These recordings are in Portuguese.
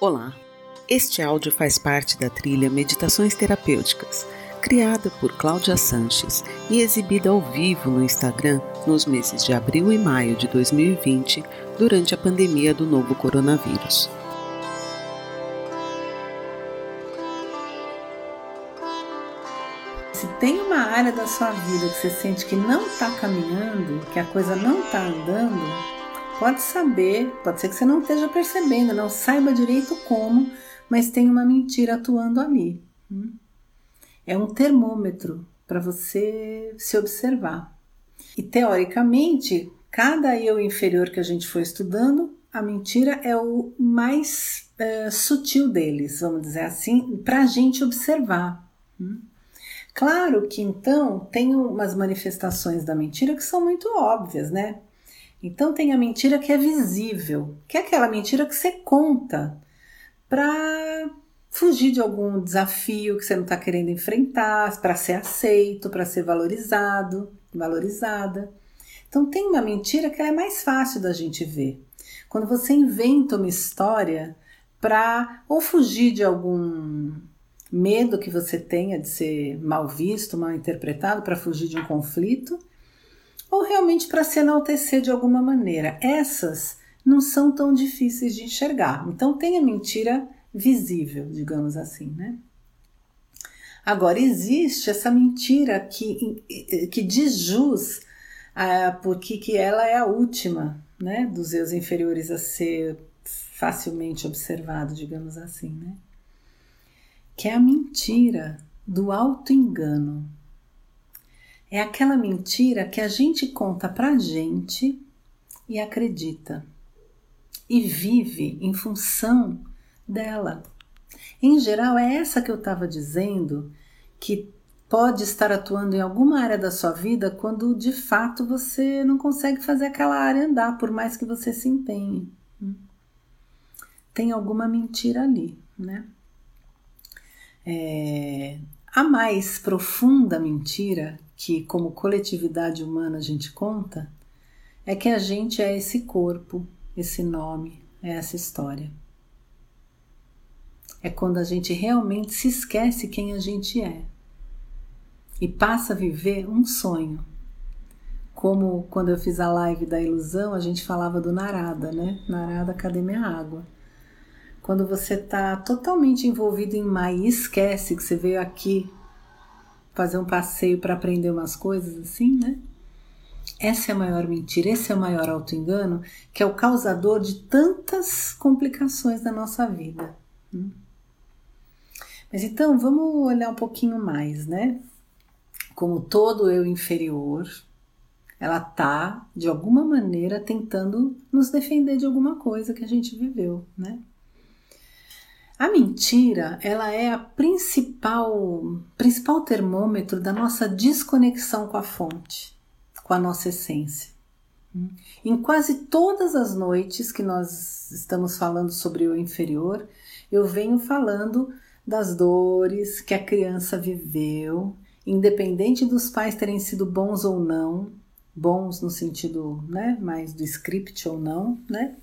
Olá, este áudio faz parte da trilha Meditações Terapêuticas, criada por Cláudia Sanches e exibida ao vivo no Instagram nos meses de abril e maio de 2020, durante a pandemia do novo coronavírus. Se tem uma área da sua vida que você sente que não está caminhando, que a coisa não está andando, Pode saber, pode ser que você não esteja percebendo, não saiba direito como, mas tem uma mentira atuando ali. É um termômetro para você se observar. E teoricamente, cada eu inferior que a gente for estudando, a mentira é o mais é, sutil deles, vamos dizer assim, para a gente observar. Claro que então tem umas manifestações da mentira que são muito óbvias, né? Então tem a mentira que é visível, que é aquela mentira que você conta para fugir de algum desafio que você não está querendo enfrentar, para ser aceito, para ser valorizado, valorizada. Então tem uma mentira que é mais fácil da gente ver. Quando você inventa uma história para ou fugir de algum medo que você tenha de ser mal visto, mal interpretado, para fugir de um conflito, ou realmente para se enaltecer de alguma maneira. Essas não são tão difíceis de enxergar. Então tem a mentira visível, digamos assim, né? Agora existe essa mentira que, que diz jus ah, porque que ela é a última, né, dos eus inferiores a ser facilmente observado, digamos assim, né? Que é a mentira do auto engano. É aquela mentira que a gente conta pra gente e acredita e vive em função dela. Em geral, é essa que eu estava dizendo que pode estar atuando em alguma área da sua vida quando de fato você não consegue fazer aquela área andar, por mais que você se empenhe. Tem alguma mentira ali, né? É, a mais profunda mentira que, como coletividade humana, a gente conta, é que a gente é esse corpo, esse nome, é essa história. É quando a gente realmente se esquece quem a gente é e passa a viver um sonho. Como quando eu fiz a live da ilusão, a gente falava do Narada, né? Narada, cadê minha água? Quando você está totalmente envolvido em Mai e esquece que você veio aqui fazer um passeio para aprender umas coisas assim, né? Essa é a maior mentira, esse é o maior auto-engano, que é o causador de tantas complicações da nossa vida. Hum? Mas então vamos olhar um pouquinho mais, né? Como todo eu inferior, ela tá de alguma maneira tentando nos defender de alguma coisa que a gente viveu, né? A mentira, ela é a principal, principal termômetro da nossa desconexão com a fonte, com a nossa essência. Em quase todas as noites que nós estamos falando sobre o inferior, eu venho falando das dores que a criança viveu, independente dos pais terem sido bons ou não, bons no sentido né, mais do script ou não, né?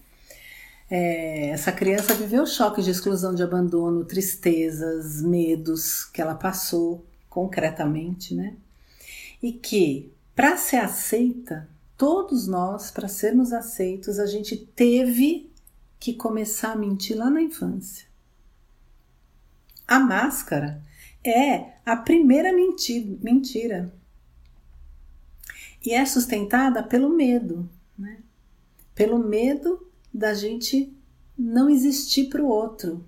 É, essa criança viveu choques de exclusão, de abandono, tristezas, medos que ela passou concretamente, né? E que, para ser aceita, todos nós, para sermos aceitos, a gente teve que começar a mentir lá na infância. A máscara é a primeira mentira. E é sustentada pelo medo, né? Pelo medo da gente não existir para o outro.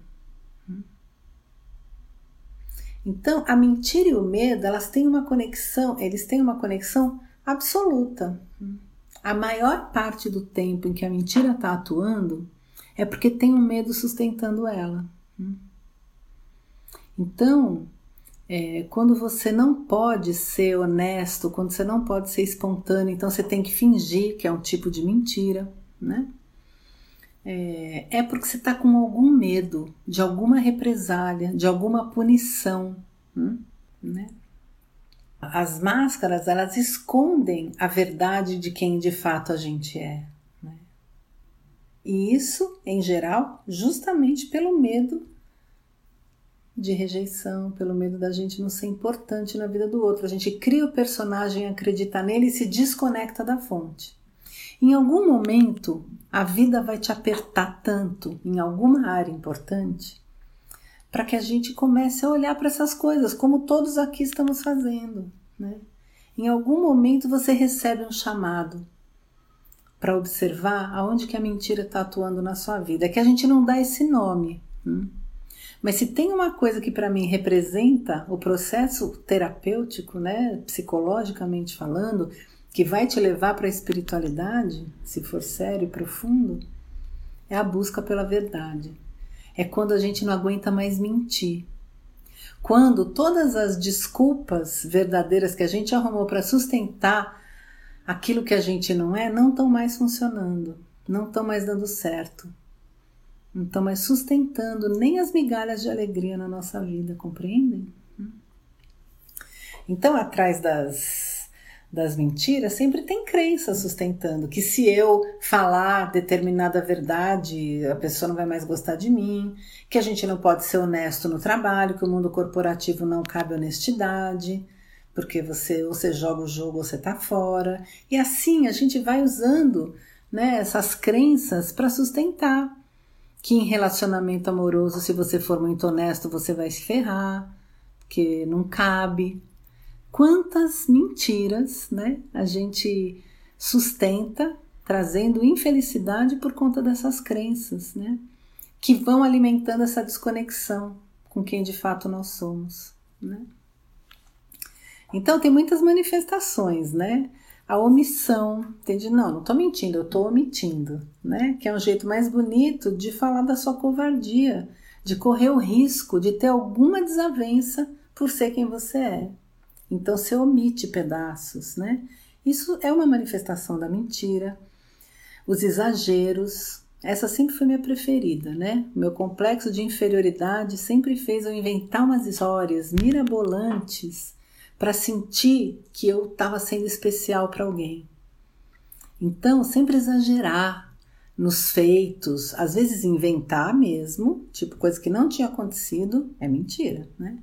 Então, a mentira e o medo, elas têm uma conexão, eles têm uma conexão absoluta. A maior parte do tempo em que a mentira está atuando é porque tem um medo sustentando ela. Então, é, quando você não pode ser honesto, quando você não pode ser espontâneo, então você tem que fingir que é um tipo de mentira, né? É, é porque você está com algum medo de alguma represália, de alguma punição, hum? né? As máscaras elas escondem a verdade de quem de fato a gente é. Né? E isso, em geral, justamente pelo medo de rejeição, pelo medo da gente não ser importante na vida do outro. A gente cria o personagem, acredita nele e se desconecta da fonte. Em algum momento, a vida vai te apertar tanto em alguma área importante para que a gente comece a olhar para essas coisas, como todos aqui estamos fazendo. Né? Em algum momento você recebe um chamado para observar aonde que a mentira está atuando na sua vida. É que a gente não dá esse nome. Hum? Mas se tem uma coisa que para mim representa o processo terapêutico, né, psicologicamente falando, que vai te levar para a espiritualidade, se for sério e profundo, é a busca pela verdade. É quando a gente não aguenta mais mentir. Quando todas as desculpas verdadeiras que a gente arrumou para sustentar aquilo que a gente não é não estão mais funcionando, não estão mais dando certo. Não estão mais sustentando nem as migalhas de alegria na nossa vida, compreendem? Então, atrás das, das mentiras, sempre tem crença sustentando que se eu falar determinada verdade, a pessoa não vai mais gostar de mim, que a gente não pode ser honesto no trabalho, que o mundo corporativo não cabe honestidade, porque você ou você joga o jogo ou você está fora. E assim a gente vai usando né, essas crenças para sustentar que em relacionamento amoroso, se você for muito honesto, você vai se ferrar, que não cabe. Quantas mentiras, né, a gente sustenta trazendo infelicidade por conta dessas crenças, né, que vão alimentando essa desconexão com quem de fato nós somos, né? Então tem muitas manifestações, né? a omissão, entende? Não, não estou mentindo, eu estou omitindo, né? Que é um jeito mais bonito de falar da sua covardia, de correr o risco de ter alguma desavença por ser quem você é. Então você omite pedaços, né? Isso é uma manifestação da mentira. Os exageros, essa sempre foi minha preferida, né? Meu complexo de inferioridade sempre fez eu inventar umas histórias mirabolantes para sentir que eu estava sendo especial para alguém. Então, sempre exagerar nos feitos, às vezes inventar mesmo, tipo coisa que não tinha acontecido, é mentira, né?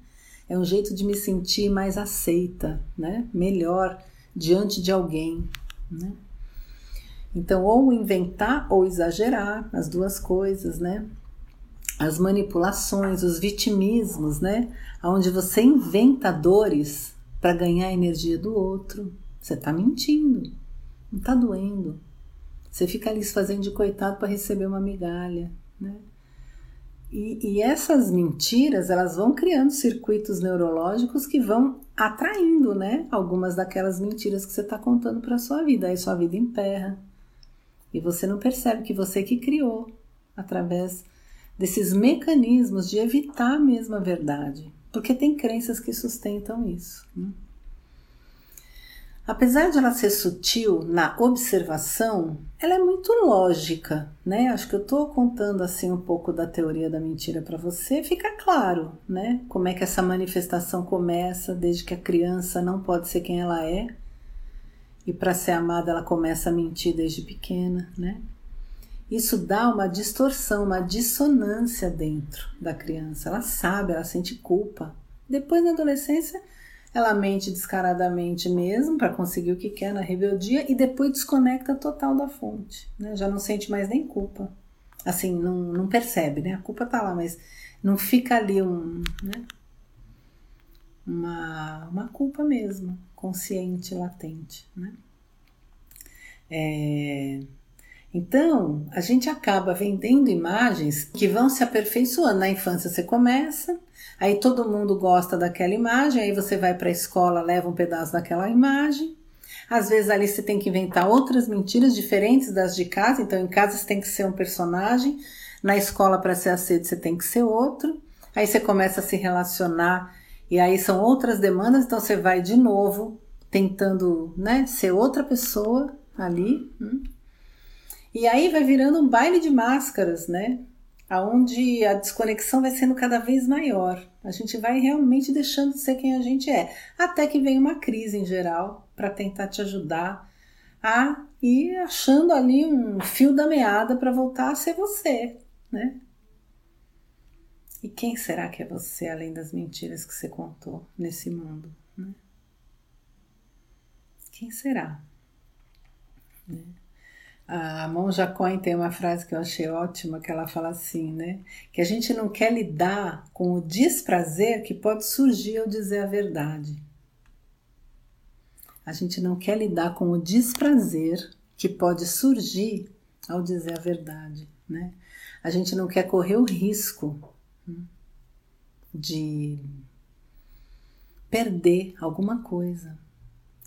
É um jeito de me sentir mais aceita, né? Melhor diante de alguém, né? Então, ou inventar ou exagerar, as duas coisas, né? As manipulações, os vitimismos, né? Onde você inventa dores para ganhar a energia do outro. Você está mentindo, não está doendo. Você fica ali se fazendo de coitado para receber uma migalha, né? E, e, essas mentiras, elas vão criando circuitos neurológicos que vão atraindo, né? Algumas daquelas mentiras que você está contando para sua vida. Aí sua vida emperra. E você não percebe que você que criou através desses mecanismos de evitar a mesma verdade porque tem crenças que sustentam isso. Né? Apesar de ela ser sutil na observação, ela é muito lógica, né? Acho que eu estou contando assim um pouco da teoria da mentira para você, fica claro, né? Como é que essa manifestação começa desde que a criança não pode ser quem ela é e para ser amada ela começa a mentir desde pequena, né? Isso dá uma distorção, uma dissonância dentro da criança. Ela sabe, ela sente culpa. Depois, na adolescência, ela mente descaradamente mesmo para conseguir o que quer na rebeldia e depois desconecta total da fonte. Né? Já não sente mais nem culpa. Assim, não, não percebe, né? A culpa tá lá, mas não fica ali um, né? uma, uma culpa mesmo, consciente, latente. Né? É, então, a gente acaba vendendo imagens que vão se aperfeiçoando. Na infância você começa, aí todo mundo gosta daquela imagem, aí você vai para a escola, leva um pedaço daquela imagem. Às vezes ali você tem que inventar outras mentiras diferentes das de casa, então em casa você tem que ser um personagem, na escola para ser aceito você tem que ser outro. Aí você começa a se relacionar e aí são outras demandas, então você vai de novo tentando, né, ser outra pessoa ali. Hum. E aí vai virando um baile de máscaras, né? Aonde a desconexão vai sendo cada vez maior. A gente vai realmente deixando de ser quem a gente é, até que vem uma crise em geral para tentar te ajudar a ir achando ali um fio da meada para voltar a ser você, né? E quem será que é você além das mentiras que você contou nesse mundo? Né? Quem será? Né? A Monja Coin tem uma frase que eu achei ótima, que ela fala assim, né? Que a gente não quer lidar com o desprazer que pode surgir ao dizer a verdade. A gente não quer lidar com o desprazer que pode surgir ao dizer a verdade, né? A gente não quer correr o risco hum, de perder alguma coisa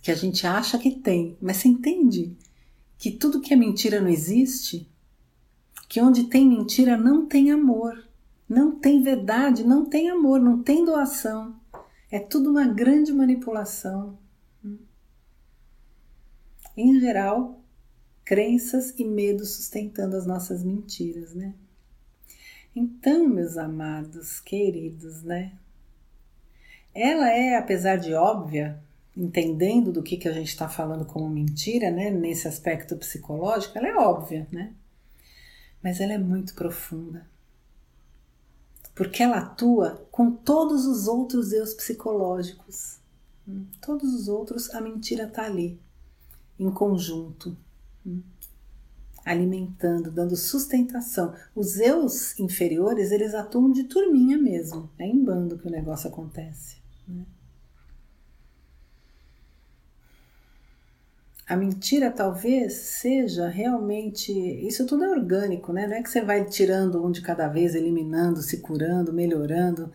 que a gente acha que tem, mas você entende que tudo que é mentira não existe, que onde tem mentira não tem amor, não tem verdade, não tem amor, não tem doação. É tudo uma grande manipulação. Em geral, crenças e medos sustentando as nossas mentiras, né? Então, meus amados, queridos, né? Ela é, apesar de óbvia, entendendo do que, que a gente está falando como mentira, né, nesse aspecto psicológico, ela é óbvia, né? Mas ela é muito profunda. Porque ela atua com todos os outros eus psicológicos. Hum, todos os outros, a mentira está ali, em conjunto, hum, alimentando, dando sustentação. Os eus inferiores, eles atuam de turminha mesmo, é em bando que o negócio acontece. Né? A mentira talvez seja realmente. Isso tudo é orgânico, né? Não é que você vai tirando um de cada vez, eliminando, se curando, melhorando.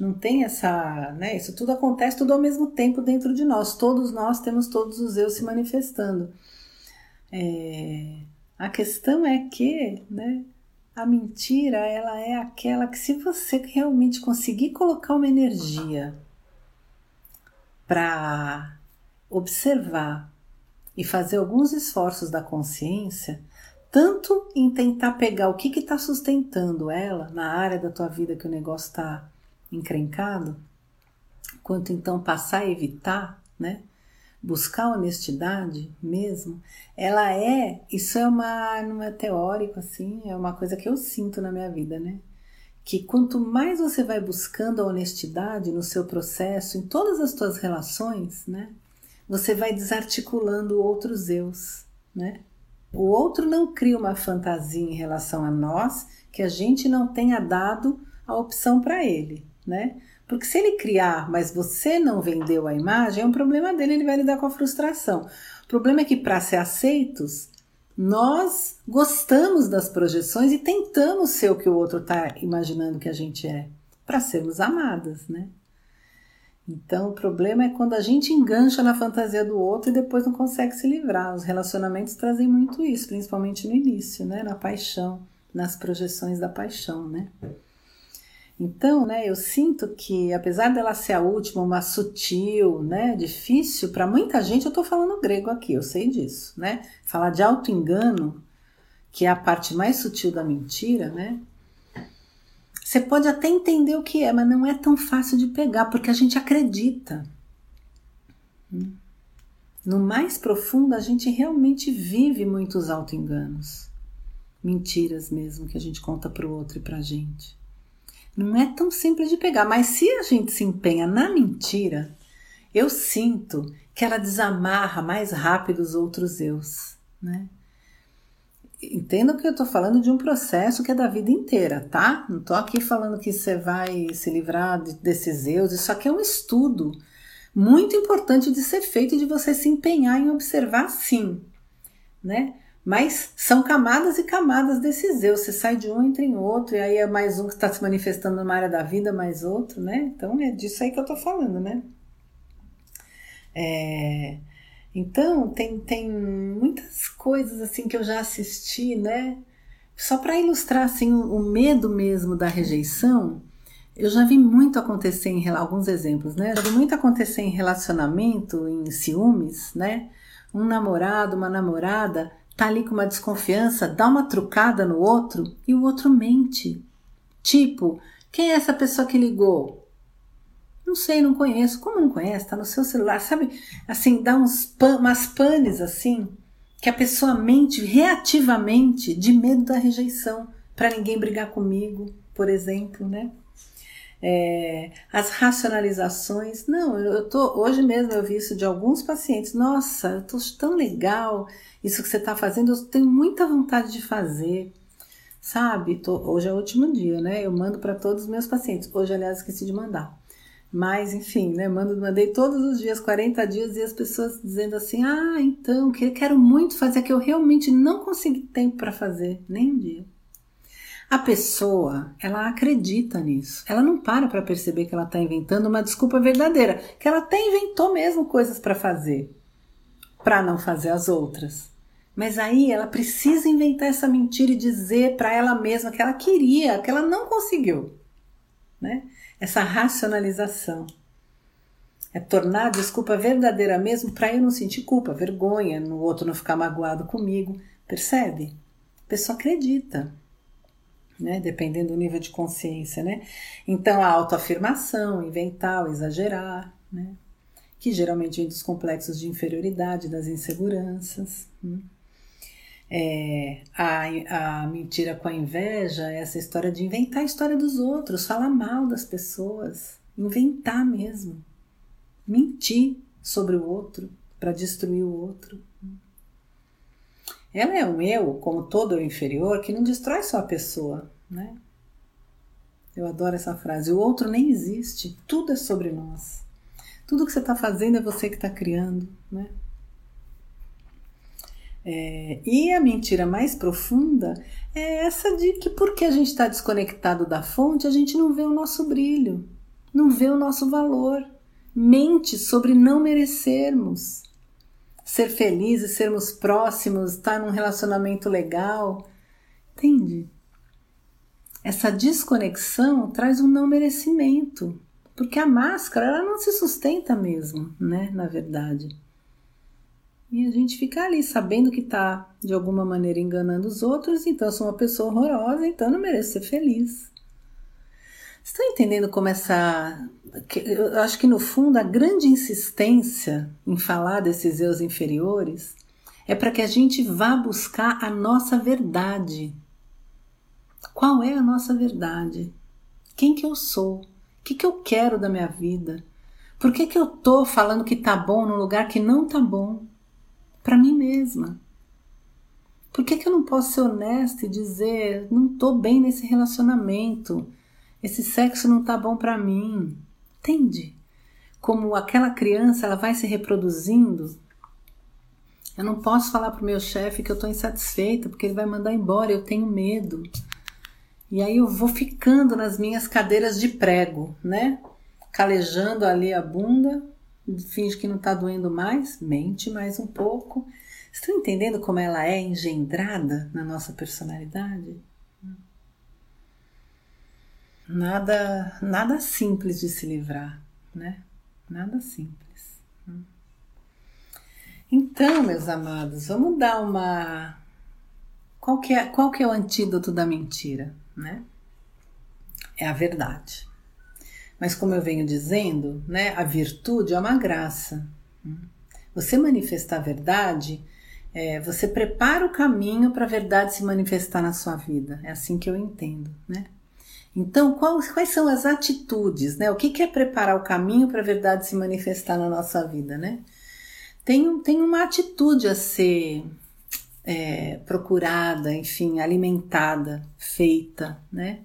Não tem essa. Né? Isso tudo acontece tudo ao mesmo tempo dentro de nós. Todos nós temos todos os eu se manifestando. É, a questão é que né, a mentira ela é aquela que, se você realmente conseguir colocar uma energia para observar e fazer alguns esforços da consciência, tanto em tentar pegar o que está sustentando ela na área da tua vida que o negócio está encrencado, quanto então passar a evitar, né? Buscar honestidade mesmo, ela é, isso é uma, não é teórico assim, é uma coisa que eu sinto na minha vida, né? Que quanto mais você vai buscando a honestidade no seu processo, em todas as tuas relações, né? Você vai desarticulando outros eus, né? O outro não cria uma fantasia em relação a nós que a gente não tenha dado a opção para ele, né? Porque se ele criar, mas você não vendeu a imagem, é um problema dele, ele vai lidar com a frustração. O problema é que para ser aceitos, nós gostamos das projeções e tentamos ser o que o outro está imaginando que a gente é, para sermos amadas, né? Então, o problema é quando a gente engancha na fantasia do outro e depois não consegue se livrar. Os relacionamentos trazem muito isso, principalmente no início, né? Na paixão, nas projeções da paixão, né? Então, né, eu sinto que apesar dela ser a última, uma sutil, né, difícil para muita gente, eu estou falando grego aqui, eu sei disso, né? Falar de auto engano, que é a parte mais sutil da mentira, né? Você pode até entender o que é, mas não é tão fácil de pegar, porque a gente acredita. No mais profundo, a gente realmente vive muitos auto-enganos. Mentiras mesmo que a gente conta para o outro e para a gente. Não é tão simples de pegar, mas se a gente se empenha na mentira, eu sinto que ela desamarra mais rápido os outros eus, né? Entenda que eu estou falando de um processo que é da vida inteira, tá? Não estou aqui falando que você vai se livrar de, desses eus. Isso aqui é um estudo muito importante de ser feito e de você se empenhar em observar sim, né? Mas são camadas e camadas desses eus. Você sai de um, entra em outro, e aí é mais um que está se manifestando numa área da vida, mais outro, né? Então é disso aí que eu estou falando, né? É... Então, tem, tem muitas coisas assim que eu já assisti, né? Só para ilustrar assim o, medo mesmo da rejeição, eu já vi muito acontecer em alguns exemplos, né? Já vi muito acontecer em relacionamento, em ciúmes, né? Um namorado, uma namorada tá ali com uma desconfiança, dá uma trucada no outro e o outro mente. Tipo, quem é essa pessoa que ligou? Não sei, não conheço. Como não conhece? Tá no seu celular, sabe? Assim, dá uns pan, umas panes assim, que a pessoa mente reativamente de medo da rejeição, para ninguém brigar comigo, por exemplo, né? É, as racionalizações. Não, eu tô hoje mesmo eu vi isso de alguns pacientes. Nossa, eu tô tão legal isso que você está fazendo. Eu tenho muita vontade de fazer, sabe? Tô, hoje é o último dia, né? Eu mando para todos os meus pacientes. Hoje, aliás, esqueci de mandar. Mas, enfim, né? Mando, mandei todos os dias, 40 dias, e as pessoas dizendo assim: ah, então, que quero muito fazer, que eu realmente não consegui tempo para fazer, nem um dia. A pessoa, ela acredita nisso. Ela não para para perceber que ela está inventando uma desculpa verdadeira, que ela até inventou mesmo coisas para fazer, para não fazer as outras. Mas aí ela precisa inventar essa mentira e dizer para ela mesma que ela queria, que ela não conseguiu, né? Essa racionalização é tornar a desculpa verdadeira mesmo para eu não sentir culpa, vergonha, no outro não ficar magoado comigo, percebe? A pessoa acredita né? Dependendo do nível de consciência, né? Então a autoafirmação, inventar, exagerar, né? Que geralmente vem dos complexos de inferioridade, das inseguranças. Né? É, a, a mentira com a inveja é essa história de inventar a história dos outros, falar mal das pessoas, inventar mesmo, mentir sobre o outro para destruir o outro. Ela é um eu, como todo eu inferior, que não destrói só a pessoa, né? Eu adoro essa frase. O outro nem existe, tudo é sobre nós. Tudo que você está fazendo é você que está criando, né? É, e a mentira mais profunda é essa de que porque a gente está desconectado da fonte, a gente não vê o nosso brilho, não vê o nosso valor. Mente sobre não merecermos ser felizes, sermos próximos, estar num relacionamento legal. Entende? Essa desconexão traz um não merecimento, porque a máscara ela não se sustenta mesmo, né? Na verdade. E a gente fica ali sabendo que está de alguma maneira enganando os outros, então eu sou uma pessoa horrorosa, então não mereço ser feliz. Estão entendendo como essa. Eu acho que no fundo a grande insistência em falar desses eus inferiores é para que a gente vá buscar a nossa verdade. Qual é a nossa verdade? Quem que eu sou? O que, que eu quero da minha vida? Por que, que eu tô falando que tá bom no lugar que não tá bom? Para mim mesma. Por que, que eu não posso ser honesta e dizer não tô bem nesse relacionamento? Esse sexo não tá bom para mim. Entende? Como aquela criança ela vai se reproduzindo. Eu não posso falar pro meu chefe que eu tô insatisfeita porque ele vai mandar embora, eu tenho medo. E aí eu vou ficando nas minhas cadeiras de prego, né? Calejando ali a bunda, finge que não tá doendo mais, mente mais um pouco. Estão entendendo como ela é engendrada na nossa personalidade? Nada, nada simples de se livrar, né? Nada simples. Então, meus amados, vamos dar uma. Qual que é, qual que é o antídoto da mentira, né? É a verdade. Mas como eu venho dizendo, né, a virtude é uma graça. Você manifestar a verdade, é, você prepara o caminho para a verdade se manifestar na sua vida. É assim que eu entendo, né? Então, quais, quais são as atitudes, né? O que, que é preparar o caminho para a verdade se manifestar na nossa vida, né? Tem, tem uma atitude a ser é, procurada, enfim, alimentada, feita, né?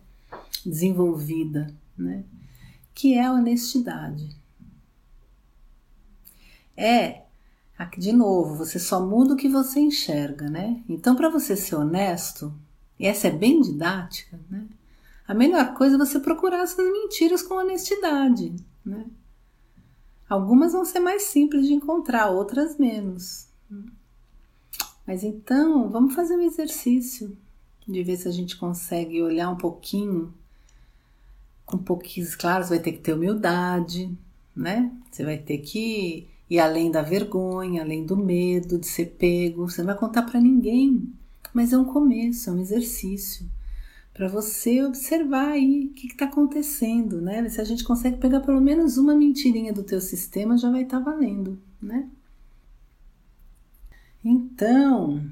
Desenvolvida, né? Que é a honestidade. É, aqui de novo, você só muda o que você enxerga, né? Então, para você ser honesto, e essa é bem didática, né? A melhor coisa é você procurar essas mentiras com honestidade, né? Algumas vão ser mais simples de encontrar, outras menos. Mas então, vamos fazer um exercício de ver se a gente consegue olhar um pouquinho com pouquinhos claros, vai ter que ter humildade, né? Você vai ter que ir além da vergonha, além do medo de ser pego. Você não vai contar para ninguém, mas é um começo, é um exercício para você observar aí o que está acontecendo, né? Se a gente consegue pegar pelo menos uma mentirinha do teu sistema, já vai estar tá valendo, né? Então,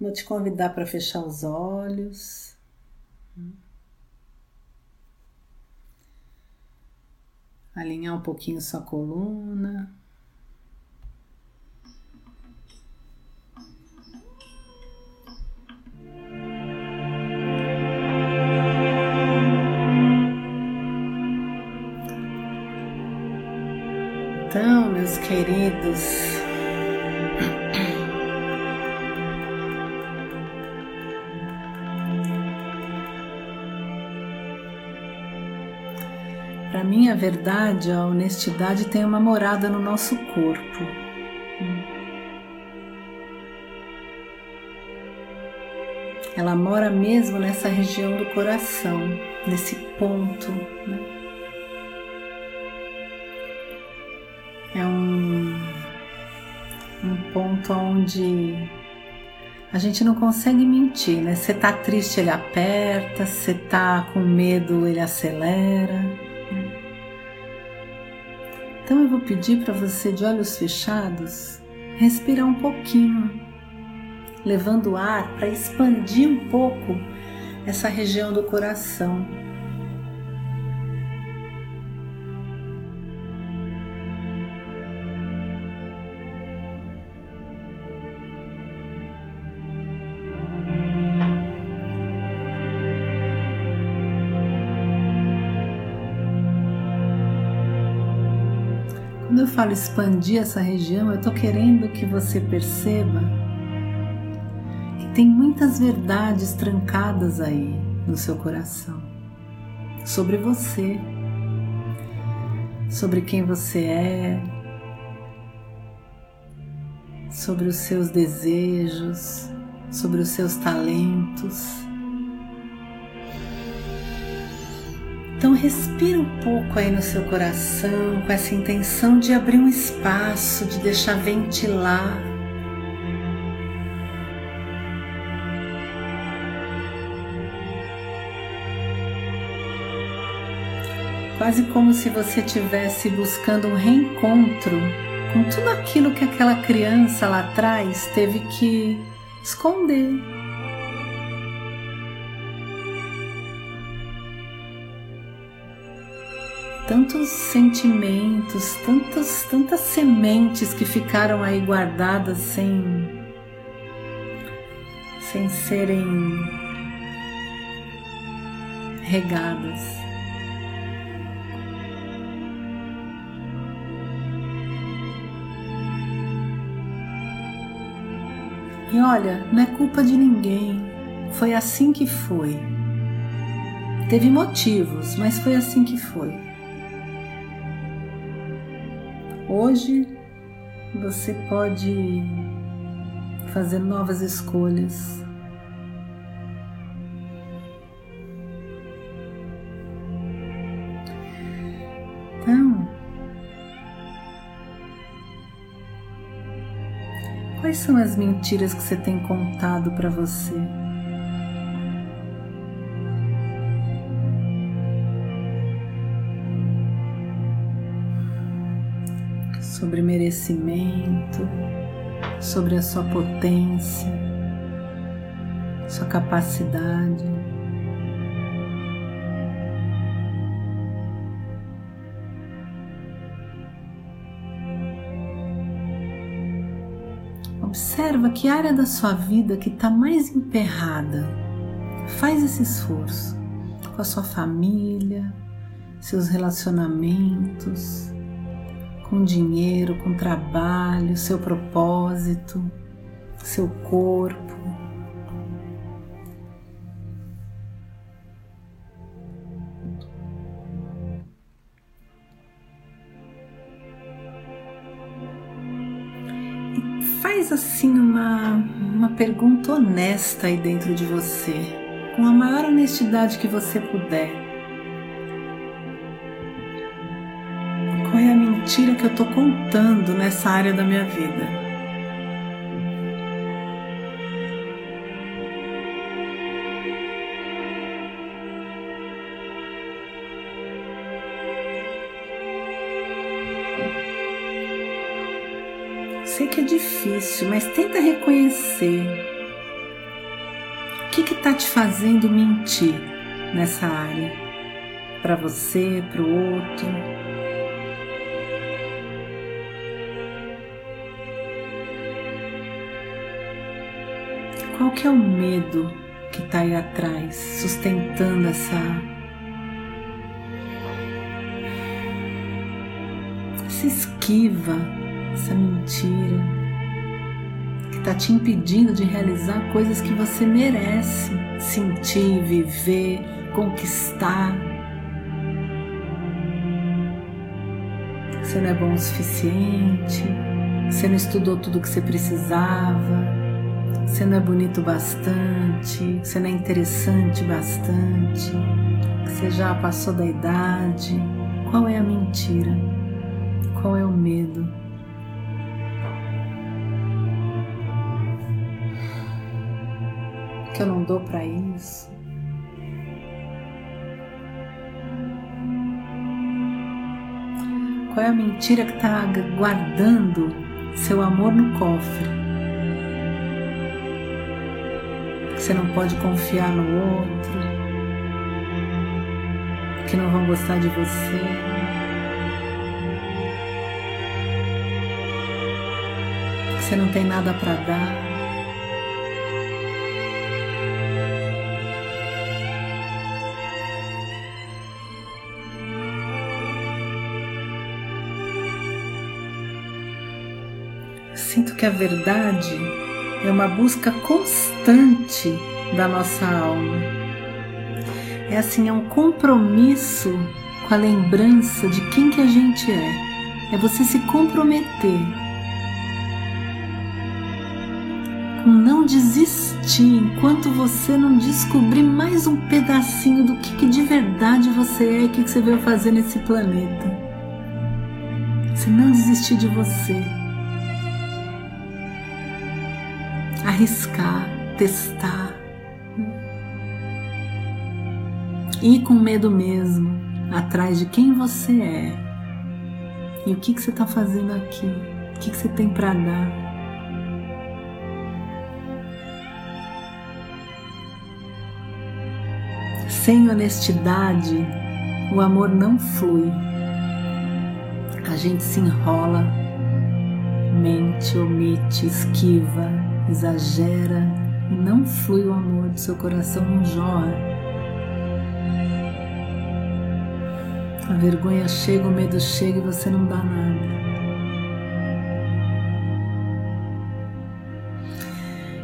vou te convidar para fechar os olhos. Alinhar um pouquinho sua coluna. Então, meus queridos, Para mim, a verdade, a honestidade tem uma morada no nosso corpo. Ela mora mesmo nessa região do coração, nesse ponto. Né? É um, um ponto onde a gente não consegue mentir, né? Você tá triste, ele aperta, você tá com medo, ele acelera. Então eu vou pedir para você, de olhos fechados, respirar um pouquinho, levando o ar para expandir um pouco essa região do coração. Quando eu falo expandir essa região, eu estou querendo que você perceba que tem muitas verdades trancadas aí no seu coração. Sobre você, sobre quem você é, sobre os seus desejos, sobre os seus talentos. Respira um pouco aí no seu coração com essa intenção de abrir um espaço, de deixar ventilar. Quase como se você estivesse buscando um reencontro com tudo aquilo que aquela criança lá atrás teve que esconder tantos sentimentos, tantas, tantas sementes que ficaram aí guardadas sem, sem serem regadas. E olha, não é culpa de ninguém, foi assim que foi. Teve motivos, mas foi assim que foi. Hoje você pode fazer novas escolhas. Então, quais são as mentiras que você tem contado para você? Sobre merecimento, sobre a sua potência, sua capacidade. Observa que área da sua vida que está mais emperrada. Faz esse esforço com a sua família, seus relacionamentos, com dinheiro, com trabalho, seu propósito, seu corpo. E faz assim uma, uma pergunta honesta aí dentro de você, com a maior honestidade que você puder. Mentira que eu estou contando nessa área da minha vida. Sei que é difícil, mas tenta reconhecer o que está te fazendo mentir nessa área, para você, para o outro. Qual que é o medo que está aí atrás, sustentando essa essa esquiva, essa mentira que está te impedindo de realizar coisas que você merece sentir, viver, conquistar. Você não é bom o suficiente, você não estudou tudo o que você precisava, você não é bonito bastante, você não é interessante bastante, você já passou da idade. Qual é a mentira? Qual é o medo? Que eu não dou para isso. Qual é a mentira que está guardando seu amor no cofre? Você não pode confiar no outro, que não vão gostar de você. Você não tem nada para dar. Sinto que a verdade é uma busca constante da nossa alma. É assim, é um compromisso com a lembrança de quem que a gente é. É você se comprometer com não desistir enquanto você não descobrir mais um pedacinho do que, que de verdade você é e o que, que você veio fazer nesse planeta. Você não desistir de você. Arriscar, testar. Ir com medo mesmo, atrás de quem você é e o que, que você está fazendo aqui, o que, que você tem para dar. Sem honestidade, o amor não flui. A gente se enrola, mente, omite, esquiva, exagera e não flui o amor do seu coração, não jorra. A vergonha chega, o medo chega e você não dá nada.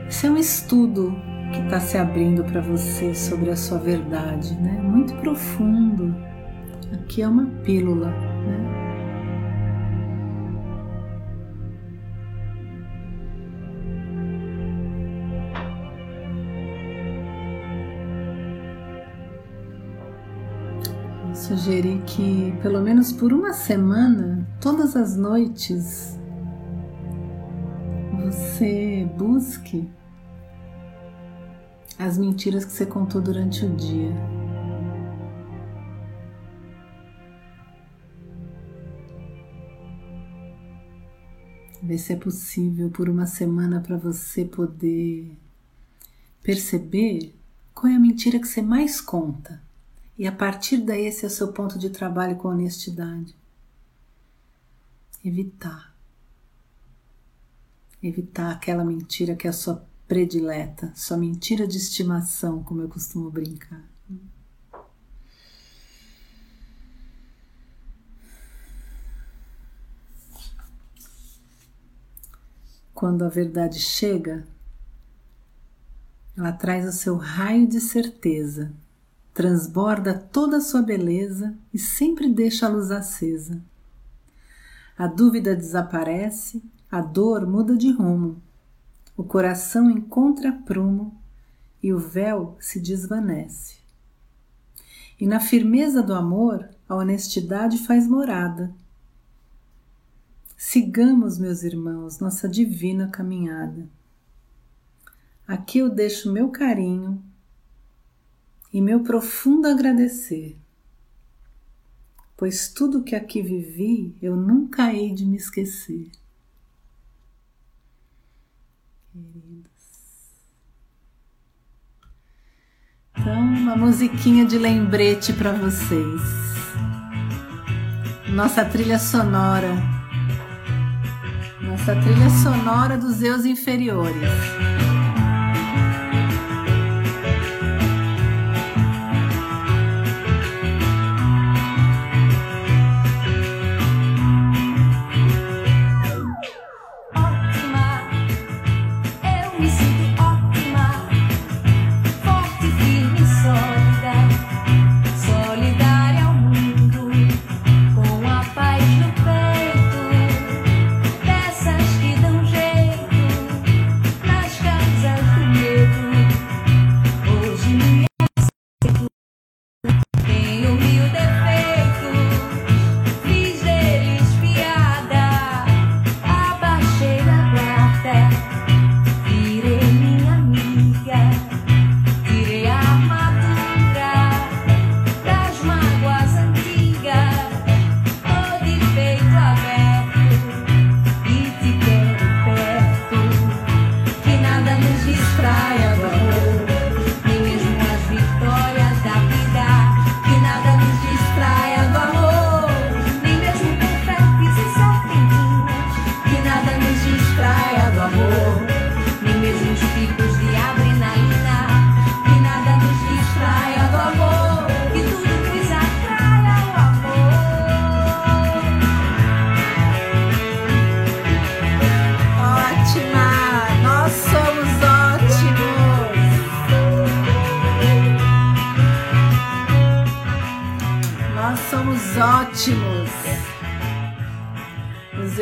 Esse é um estudo que está se abrindo para você sobre a sua verdade, né? Muito profundo. Aqui é uma pílula, né? Sugeri que, pelo menos por uma semana, todas as noites, você busque as mentiras que você contou durante o dia. Ver se é possível por uma semana para você poder perceber qual é a mentira que você mais conta. E a partir daí, esse é o seu ponto de trabalho com honestidade. Evitar. Evitar aquela mentira que é a sua predileta, sua mentira de estimação, como eu costumo brincar. Quando a verdade chega, ela traz o seu raio de certeza transborda toda a sua beleza e sempre deixa a luz acesa. A dúvida desaparece, a dor muda de rumo, o coração encontra prumo e o véu se desvanece. E na firmeza do amor, a honestidade faz morada. Sigamos, meus irmãos, nossa divina caminhada. Aqui eu deixo meu carinho e meu profundo agradecer, pois tudo que aqui vivi eu nunca hei de me esquecer. queridos. Então, uma musiquinha de lembrete para vocês. Nossa trilha sonora. Nossa trilha sonora dos eus inferiores.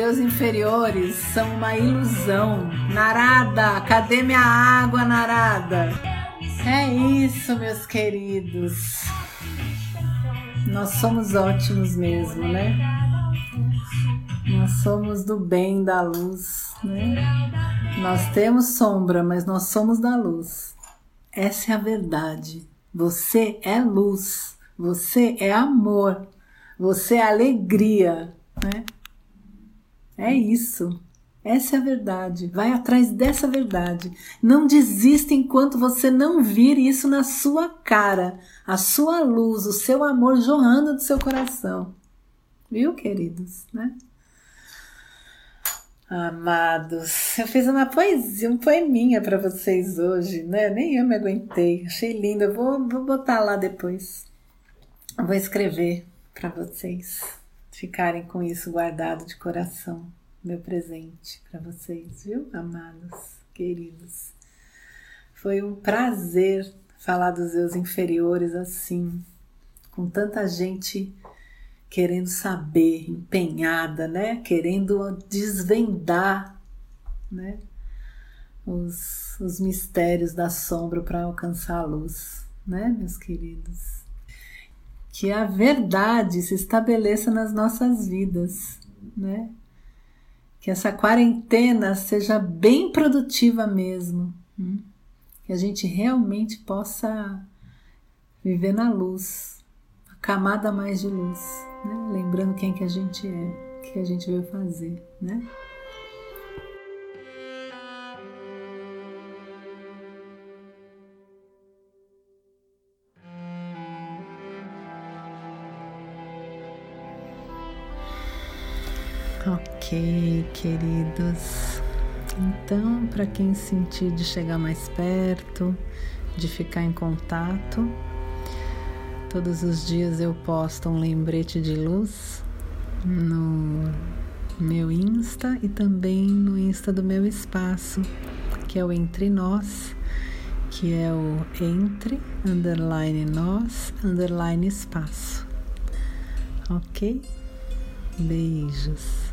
Os eus inferiores são uma ilusão. Narada, cadê minha água, Narada? É isso, meus queridos. Nós somos ótimos mesmo, né? Nós somos do bem, da luz, né? Nós temos sombra, mas nós somos da luz. Essa é a verdade. Você é luz. Você é amor. Você é alegria, né? É isso. Essa é a verdade. Vai atrás dessa verdade. Não desista enquanto você não vir isso na sua cara, a sua luz, o seu amor jorrando do seu coração. Viu, queridos, né? Amados, eu fiz uma poesia, um poeminha para vocês hoje, né? Nem eu me aguentei. Achei lindo. Eu vou, vou botar lá depois. Eu vou escrever para vocês ficarem com isso guardado de coração, meu presente para vocês, viu, amados, queridos. Foi um prazer falar dos meus inferiores assim, com tanta gente querendo saber, empenhada, né? Querendo desvendar, né? Os, os mistérios da sombra para alcançar a luz, né, meus queridos? Que a verdade se estabeleça nas nossas vidas, né? Que essa quarentena seja bem produtiva mesmo, hum? que a gente realmente possa viver na luz, a camada mais de luz, né? lembrando quem que a gente é, o que a gente veio fazer, né? Ok, queridos. Então, para quem sentir de chegar mais perto, de ficar em contato, todos os dias eu posto um lembrete de luz no meu Insta e também no Insta do meu espaço, que é o Entre Nós, que é o Entre underline Nós underline Espaço. Ok? Beijos.